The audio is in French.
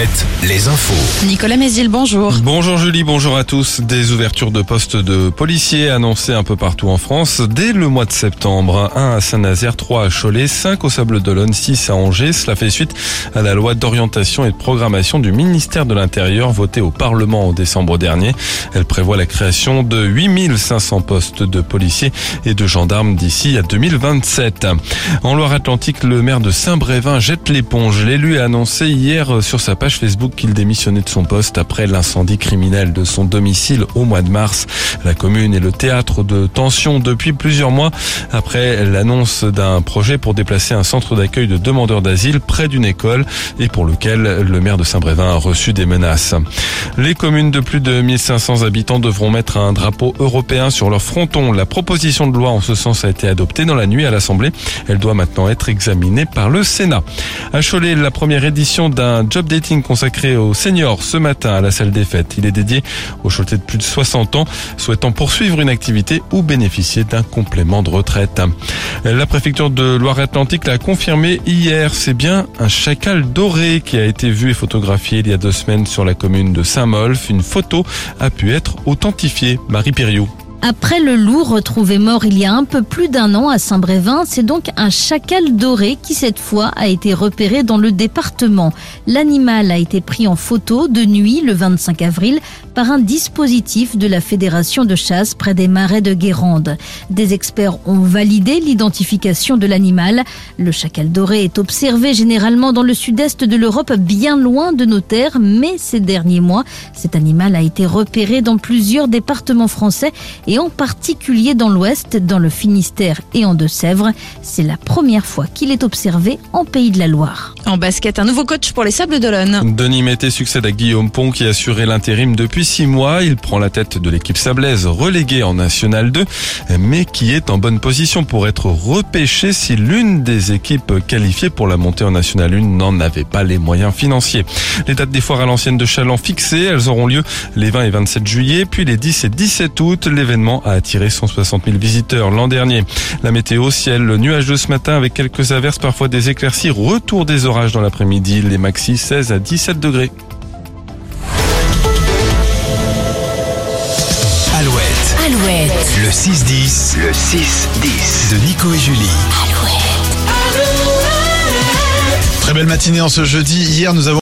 Alouette, les infos. Nicolas Mézil, bonjour. Bonjour Julie, bonjour à tous. Des ouvertures de postes de policiers annoncées un peu partout en France dès le mois de septembre. Un à Saint-Nazaire, trois à Cholet, cinq au Sable d'Olonne, six à Angers. Cela fait suite à la loi d'orientation et de programmation du ministère de l'Intérieur votée au Parlement en décembre dernier. Elle prévoit la création de 8500 postes de policiers et de gendarmes d'ici à 2027. En Loire-Atlantique, le maire de Saint-Brévin jette l'éponge. L'élu a annoncé hier sur sa page Facebook qu'il démissionnait de son poste après l'incendie criminel de son domicile au mois de mars. La commune est le théâtre de tensions depuis plusieurs mois après l'annonce d'un projet pour déplacer un centre d'accueil de demandeurs d'asile près d'une école et pour lequel le maire de Saint-Brévin a reçu des menaces. Les communes de plus de 1500 habitants devront mettre un drapeau européen sur leur fronton. La proposition de loi en ce sens a été adoptée dans la nuit à l'Assemblée. Elle doit maintenant être examinée par le Sénat. À Cholet, la première édition d'un job dating consacré aux seniors ce matin à la salle des fêtes. Il est dédié aux Choletais de plus de 60 ans souhaitant poursuivre une activité ou bénéficier d'un complément de retraite. La préfecture de Loire-Atlantique l'a confirmé hier. C'est bien un chacal doré qui a été vu et photographié il y a deux semaines sur la commune de Saint-Molf. Une photo a pu être authentifiée. Marie Piriou. Après le loup retrouvé mort il y a un peu plus d'un an à Saint-Brévin, c'est donc un chacal doré qui cette fois a été repéré dans le département. L'animal a été pris en photo de nuit le 25 avril par un dispositif de la Fédération de chasse près des marais de Guérande. Des experts ont validé l'identification de l'animal. Le chacal doré est observé généralement dans le sud-est de l'Europe, bien loin de nos terres, mais ces derniers mois, cet animal a été repéré dans plusieurs départements français et en particulier dans l'Ouest, dans le Finistère et en Deux-Sèvres. C'est la première fois qu'il est observé en Pays de la Loire. En basket, un nouveau coach pour les Sables d'Olonne. Denis Mété succède à Guillaume Pont qui assurait l'intérim depuis six mois. Il prend la tête de l'équipe sablaise reléguée en National 2, mais qui est en bonne position pour être repêché si l'une des équipes qualifiées pour la montée en National 1 n'en avait pas les moyens financiers. Les dates des foires à l'ancienne de Chaland fixées, elles auront lieu les 20 et 27 juillet, puis les 10 et 17 août. L'événement a attiré 160 000 visiteurs l'an dernier. La météo, ciel nuageux ce matin avec quelques averses, parfois des éclaircies, retour des orages dans l'après-midi, les maxi 16 à 17 degrés. Alouette, Alouette. le 6-10, le 6-10 de Nico et Julie. Très belle matinée en ce jeudi. Hier, nous avons